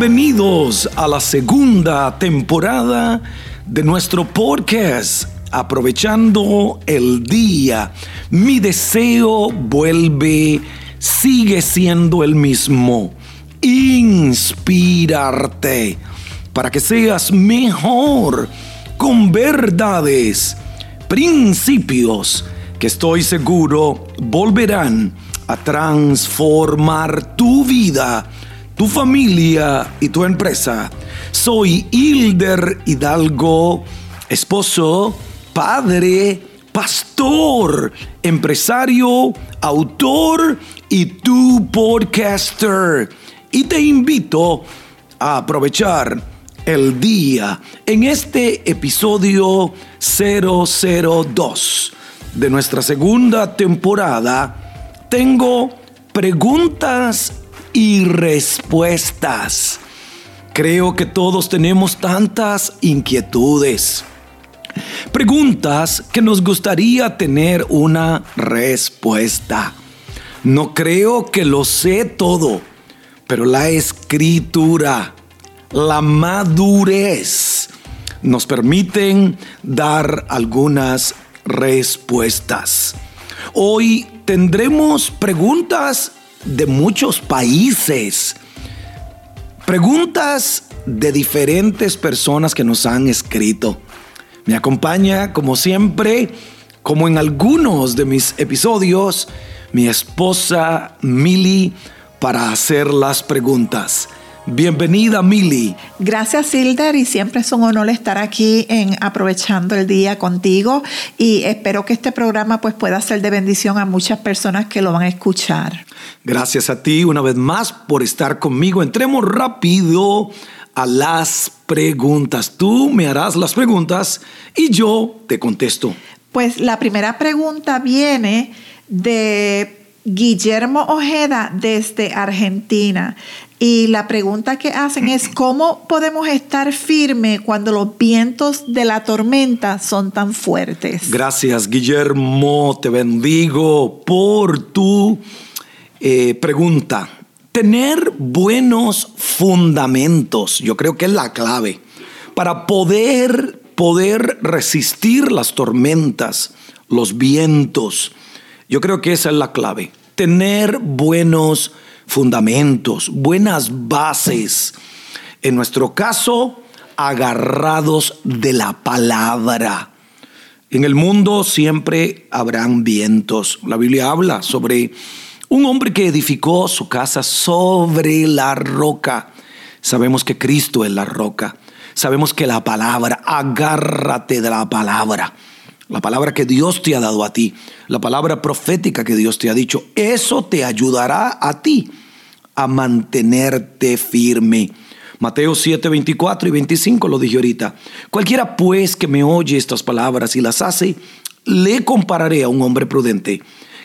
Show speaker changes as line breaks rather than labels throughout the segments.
Bienvenidos a la segunda temporada de nuestro podcast. Aprovechando el día, mi deseo vuelve, sigue siendo el mismo. Inspirarte para que seas mejor con verdades, principios que estoy seguro volverán a transformar tu vida tu familia y tu empresa. Soy Hilder Hidalgo, esposo, padre, pastor, empresario, autor y tu podcaster. Y te invito a aprovechar el día en este episodio 002 de nuestra segunda temporada. Tengo preguntas y respuestas. Creo que todos tenemos tantas inquietudes, preguntas que nos gustaría tener una respuesta. No creo que lo sé todo, pero la escritura, la madurez, nos permiten dar algunas respuestas. Hoy tendremos preguntas de muchos países. Preguntas de diferentes personas que nos han escrito. Me acompaña, como siempre, como en algunos de mis episodios, mi esposa Mili para hacer las preguntas. Bienvenida, Mili.
Gracias, Hilder, y siempre es un honor estar aquí en Aprovechando el Día contigo y espero que este programa pues, pueda ser de bendición a muchas personas que lo van a escuchar.
Gracias a ti una vez más por estar conmigo. Entremos rápido a las preguntas. Tú me harás las preguntas y yo te contesto.
Pues la primera pregunta viene de Guillermo Ojeda desde Argentina. Y la pregunta que hacen es, ¿cómo podemos estar firmes cuando los vientos de la tormenta son tan fuertes?
Gracias, Guillermo. Te bendigo por tu eh, pregunta. Tener buenos fundamentos, yo creo que es la clave para poder, poder resistir las tormentas, los vientos. Yo creo que esa es la clave. Tener buenos fundamentos, buenas bases. En nuestro caso, agarrados de la palabra. En el mundo siempre habrán vientos. La Biblia habla sobre un hombre que edificó su casa sobre la roca. Sabemos que Cristo es la roca. Sabemos que la palabra, agárrate de la palabra la palabra que Dios te ha dado a ti, la palabra profética que Dios te ha dicho, eso te ayudará a ti a mantenerte firme. Mateo 7, 24 y 25 lo dije ahorita. Cualquiera pues que me oye estas palabras y las hace, le compararé a un hombre prudente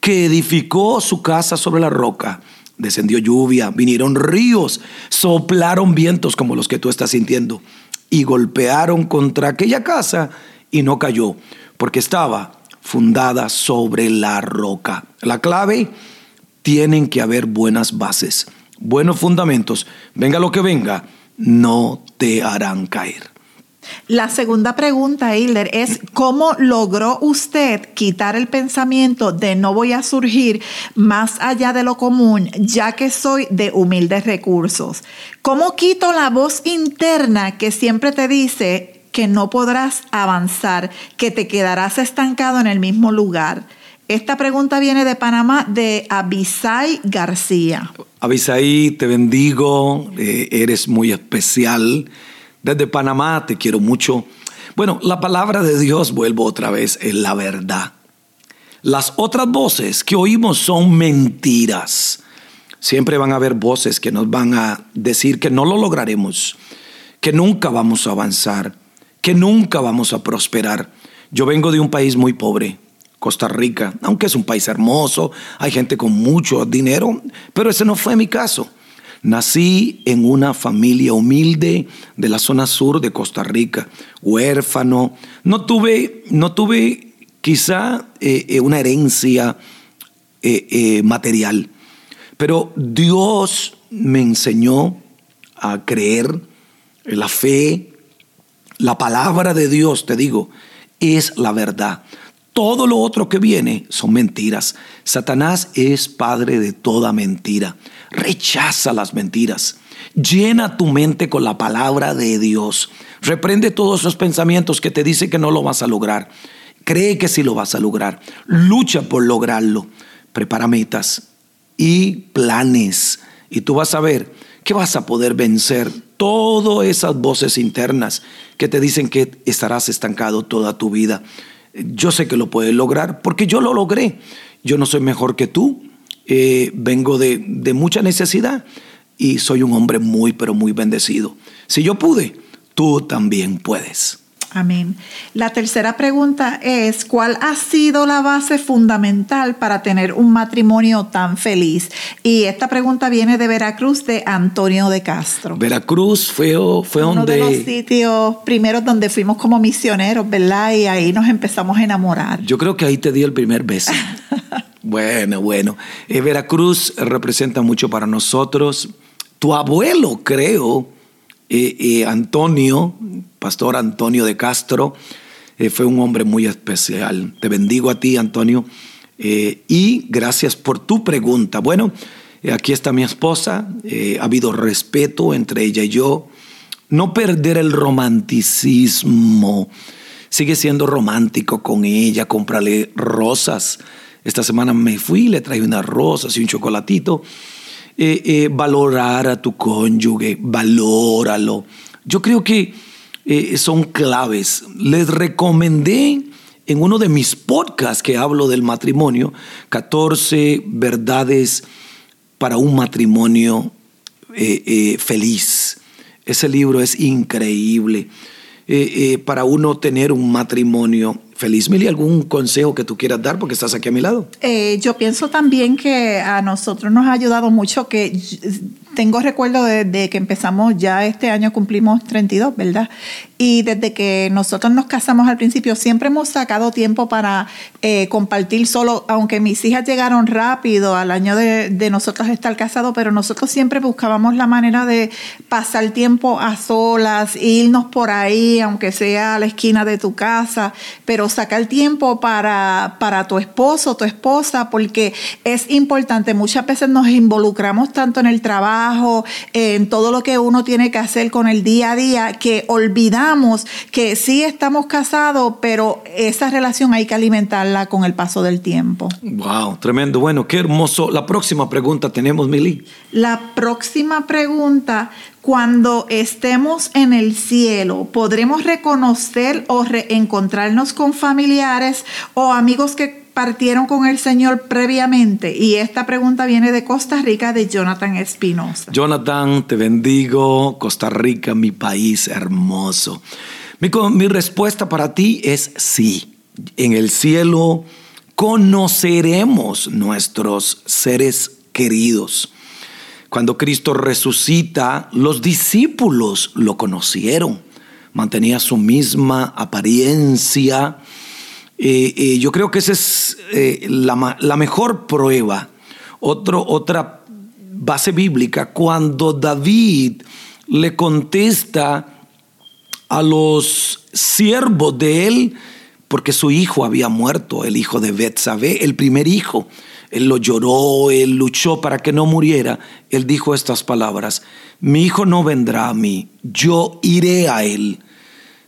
que edificó su casa sobre la roca. Descendió lluvia, vinieron ríos, soplaron vientos como los que tú estás sintiendo y golpearon contra aquella casa y no cayó porque estaba fundada sobre la roca. La clave, tienen que haber buenas bases, buenos fundamentos. Venga lo que venga, no te harán caer.
La segunda pregunta, Hilder, es ¿cómo logró usted quitar el pensamiento de no voy a surgir más allá de lo común, ya que soy de humildes recursos? ¿Cómo quito la voz interna que siempre te dice que no podrás avanzar, que te quedarás estancado en el mismo lugar. Esta pregunta viene de Panamá de Abisai García.
Abisai, te bendigo, eh, eres muy especial. Desde Panamá te quiero mucho. Bueno, la palabra de Dios, vuelvo otra vez, es la verdad. Las otras voces que oímos son mentiras. Siempre van a haber voces que nos van a decir que no lo lograremos, que nunca vamos a avanzar que nunca vamos a prosperar. Yo vengo de un país muy pobre, Costa Rica, aunque es un país hermoso, hay gente con mucho dinero, pero ese no fue mi caso. Nací en una familia humilde de la zona sur de Costa Rica, huérfano. No tuve, no tuve quizá eh, eh, una herencia eh, material, pero Dios me enseñó a creer, la fe, la palabra de Dios, te digo, es la verdad. Todo lo otro que viene son mentiras. Satanás es padre de toda mentira. Rechaza las mentiras. Llena tu mente con la palabra de Dios. Reprende todos esos pensamientos que te dicen que no lo vas a lograr. Cree que sí lo vas a lograr. Lucha por lograrlo. Prepara metas y planes. Y tú vas a ver que vas a poder vencer todas esas voces internas que te dicen que estarás estancado toda tu vida. Yo sé que lo puedes lograr porque yo lo logré. Yo no soy mejor que tú. Eh, vengo de, de mucha necesidad y soy un hombre muy, pero muy bendecido. Si yo pude, tú también puedes.
Amén. La tercera pregunta es, ¿cuál ha sido la base fundamental para tener un matrimonio tan feliz? Y esta pregunta viene de Veracruz, de Antonio de Castro.
Veracruz fue, fue
Uno
donde...
de los sitios primeros donde fuimos como misioneros, ¿verdad? Y ahí nos empezamos a enamorar.
Yo creo que ahí te di el primer beso. bueno, bueno. Eh, Veracruz representa mucho para nosotros. Tu abuelo, creo, eh, eh, Antonio, pastor Antonio de Castro, eh, fue un hombre muy especial. Te bendigo a ti, Antonio, y gracias por tu pregunta. Bueno, aquí está mi esposa, ha habido respeto entre ella y yo. No perder el romanticismo. Sigue siendo romántico con ella, cómprale rosas. Esta semana me fui, le traje unas rosas y un chocolatito. Eh, eh, valorar a tu cónyuge, valóralo. Yo creo que eh, son claves. Les recomendé en uno de mis podcasts que hablo del matrimonio, 14 verdades para un matrimonio feliz. Ese libro es increíble. para uno tener un matrimonio feliz. Mili, ¿algún consejo que tú quieras dar porque estás aquí a mi lado?
Eh, yo pienso también que a nosotros nos ha ayudado mucho que tengo recuerdo de, que empezamos ya este año cumplimos 32, ¿verdad? Y desde que nosotros nos casamos al principio siempre hemos sacado tiempo para eh, compartir solo, aunque mis hijas llegaron rápido al año de, de nosotros estar casados, pero nosotros siempre buscábamos la manera de pasar tiempo a solas, irnos por ahí, aunque sea a la esquina de tu casa, pero sacar tiempo para, para tu esposo, tu esposa, porque es importante. Muchas veces nos involucramos tanto en el trabajo, en todo lo que uno tiene que hacer con el día a día, que olvidamos que sí estamos casados, pero esa relación hay que alimentarla con el paso del tiempo.
Wow, tremendo. Bueno, qué hermoso. La próxima pregunta tenemos, Mili.
La próxima pregunta cuando estemos en el cielo, podremos reconocer o reencontrarnos con familiares o amigos que partieron con el Señor previamente? Y esta pregunta viene de Costa Rica, de Jonathan Espinosa.
Jonathan, te bendigo. Costa Rica, mi país hermoso. Mi, mi respuesta para ti es sí. En el cielo conoceremos nuestros seres queridos. Cuando Cristo resucita, los discípulos lo conocieron. Mantenía su misma apariencia, eh, eh, yo creo que esa es eh, la, mejor prueba. otra base bíblica, cuando David le contesta a los siervos de él, porque su hijo había muerto, el hijo de Betsabé, el primer hijo. Él lo lloró, él luchó para que no muriera. Él dijo estas palabras, mi hijo no vendrá a mí, yo iré a él.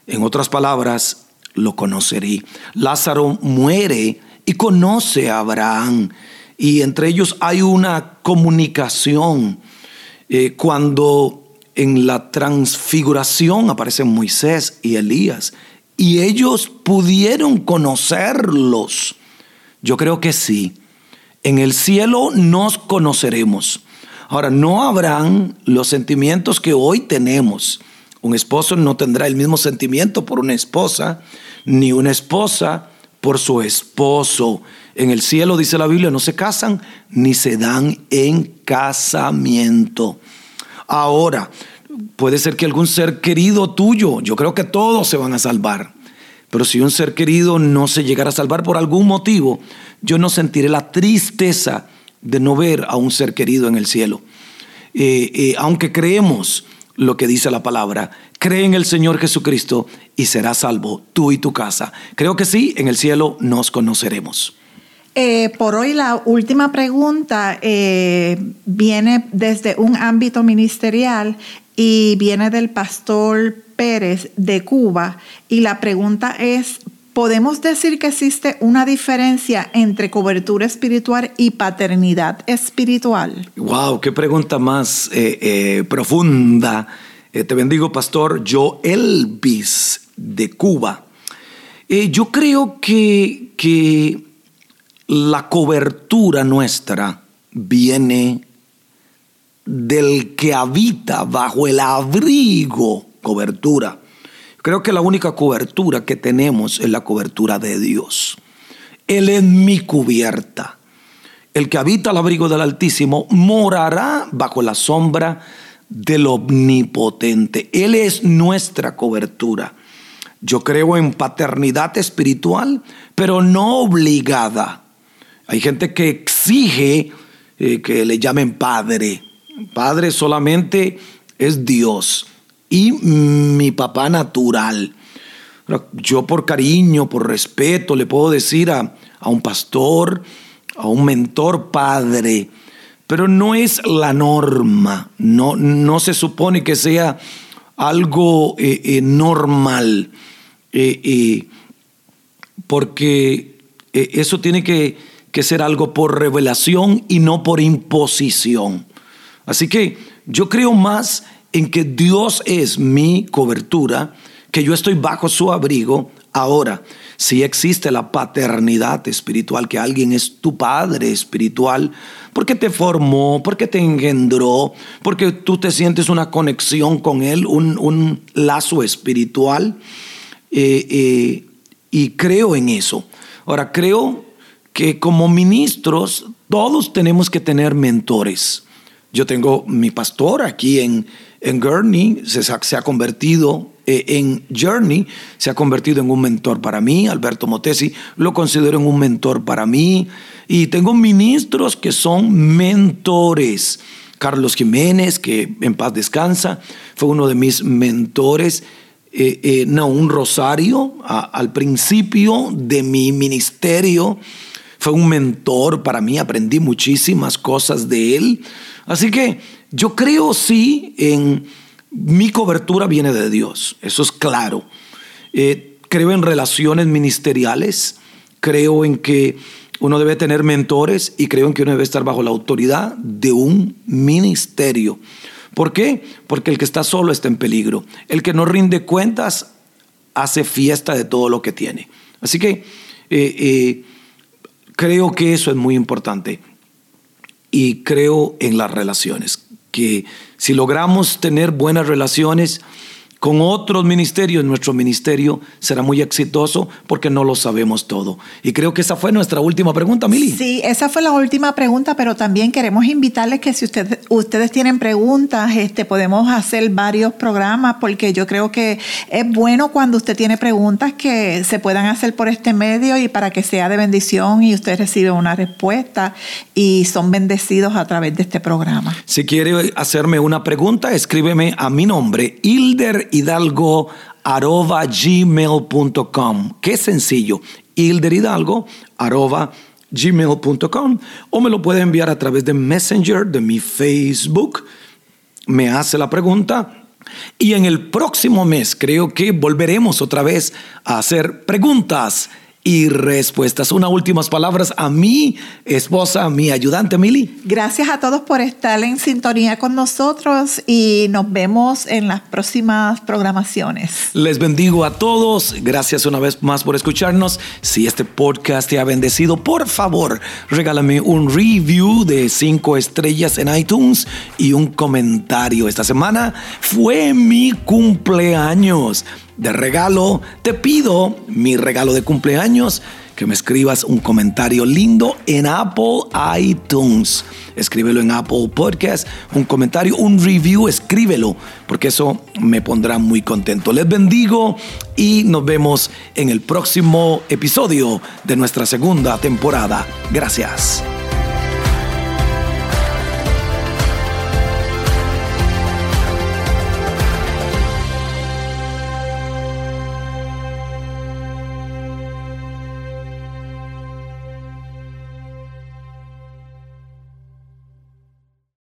En otras palabras, lo conoceré. Lázaro muere y conoce a Abraham. Y entre ellos hay una comunicación. Eh, cuando en la transfiguración aparecen Moisés y Elías, y ellos pudieron conocerlos. Yo creo que sí. En el cielo nos conoceremos. Ahora, no habrán los sentimientos que hoy tenemos. Un esposo no tendrá el mismo sentimiento por una esposa ni una esposa por su esposo. En el cielo, dice la Biblia, no se casan ni se dan en casamiento. Ahora, puede ser que algún ser querido tuyo, yo creo que todos se van a salvar, pero si un ser querido no se llegara a salvar por algún motivo, yo no sentiré la tristeza de no ver a un ser querido en el cielo. Eh, eh, aunque creemos lo que dice la palabra. Cree en el Señor Jesucristo y serás salvo tú y tu casa. Creo que sí, en el cielo nos conoceremos.
Eh, por hoy la última pregunta eh, viene desde un ámbito ministerial y viene del pastor Pérez de Cuba y la pregunta es, ¿podemos decir que existe una diferencia entre cobertura espiritual y paternidad espiritual?
Wow, qué pregunta más eh, profunda. Te bendigo, pastor. Yo Elvis de Cuba. yo creo que, que la cobertura nuestra viene del que habita bajo el abrigo cobertura. Creo que la única cobertura que tenemos es la cobertura de Dios. Él es mi cubierta. El que habita al abrigo del Altísimo morará bajo la sombra del Omnipotente. Él es nuestra cobertura. Yo creo en paternidad espiritual, pero no obligada. Hay gente que exige eh, que le llamen padre. Padre solamente es Dios y mi papá natural. Yo por cariño, por respeto, le puedo decir a, un pastor, a un mentor padre, pero no es la norma, no, no se supone que sea algo eh, eh, normal, porque eso tiene que que ser algo por revelación y no por imposición. Así que yo creo más en que Dios es mi cobertura, que yo estoy bajo su abrigo. Ahora, si existe la paternidad espiritual, que alguien es tu padre espiritual, porque te formó, porque te engendró, porque tú te sientes una conexión con él, un, lazo espiritual, eh, eh, y creo en eso. Ahora, creo que como ministros todos tenemos que tener mentores. Yo tengo mi pastor aquí en, en Gurney, se, ha convertido eh, en Journey, se ha convertido en un mentor para mí. Alberto Motesi lo considero en un mentor para mí. Y tengo ministros que son mentores. Carlos Jiménez, que en paz descansa, fue uno de mis mentores. Eh, eh, no, un rosario al principio de mi ministerio fue un mentor para mí, aprendí muchísimas cosas de él. Así que yo creo sí en mi cobertura viene de Dios, eso es claro. Eh, creo en relaciones ministeriales, creo en que uno debe tener mentores y creo en que uno debe estar bajo la autoridad de un ministerio. ¿Por qué? Porque el que está solo está en peligro. El que no rinde cuentas hace fiesta de todo lo que tiene. Así que eh, eh, Creo que eso es muy importante y creo en las relaciones, si logramos tener buenas relaciones, con otros ministerios, nuestro ministerio será muy exitoso porque no lo sabemos todo. Y creo que esa fue nuestra última pregunta, Mili.
Sí, esa fue la última pregunta, pero también queremos invitarles que si ustedes, ustedes tienen preguntas, este, podemos hacer varios programas porque yo creo que es bueno cuando usted tiene preguntas que se puedan hacer por este medio y para que sea de bendición y usted recibe una respuesta y son bendecidos a través de este programa.
Si quiere hacerme una pregunta, escríbeme a mi nombre, Hilder hidalgo arroba gmail.com. Qué sencillo. Hilder Hidalgo arroba gmail.com o me lo puede enviar a través de Messenger de mi Facebook. Me hace la pregunta y en el próximo mes creo que volveremos otra vez a hacer preguntas y respuestas. Unas últimas palabras a mi esposa, a mi ayudante, Mili.
Gracias a todos por estar en sintonía con nosotros y nos vemos en las próximas programaciones.
Les bendigo a todos. Gracias una vez más por escucharnos. Si este podcast te ha bendecido, por favor, regálame un review de cinco estrellas en iTunes y un comentario. Esta semana fue mi cumpleaños de regalo, te pido mi regalo de cumpleaños, que me escribas un comentario lindo en Apple iTunes. Escríbelo en Apple Podcast, un comentario, un review, escríbelo, porque eso me pondrá muy contento. Les bendigo y nos vemos en el próximo episodio de nuestra segunda temporada. Gracias.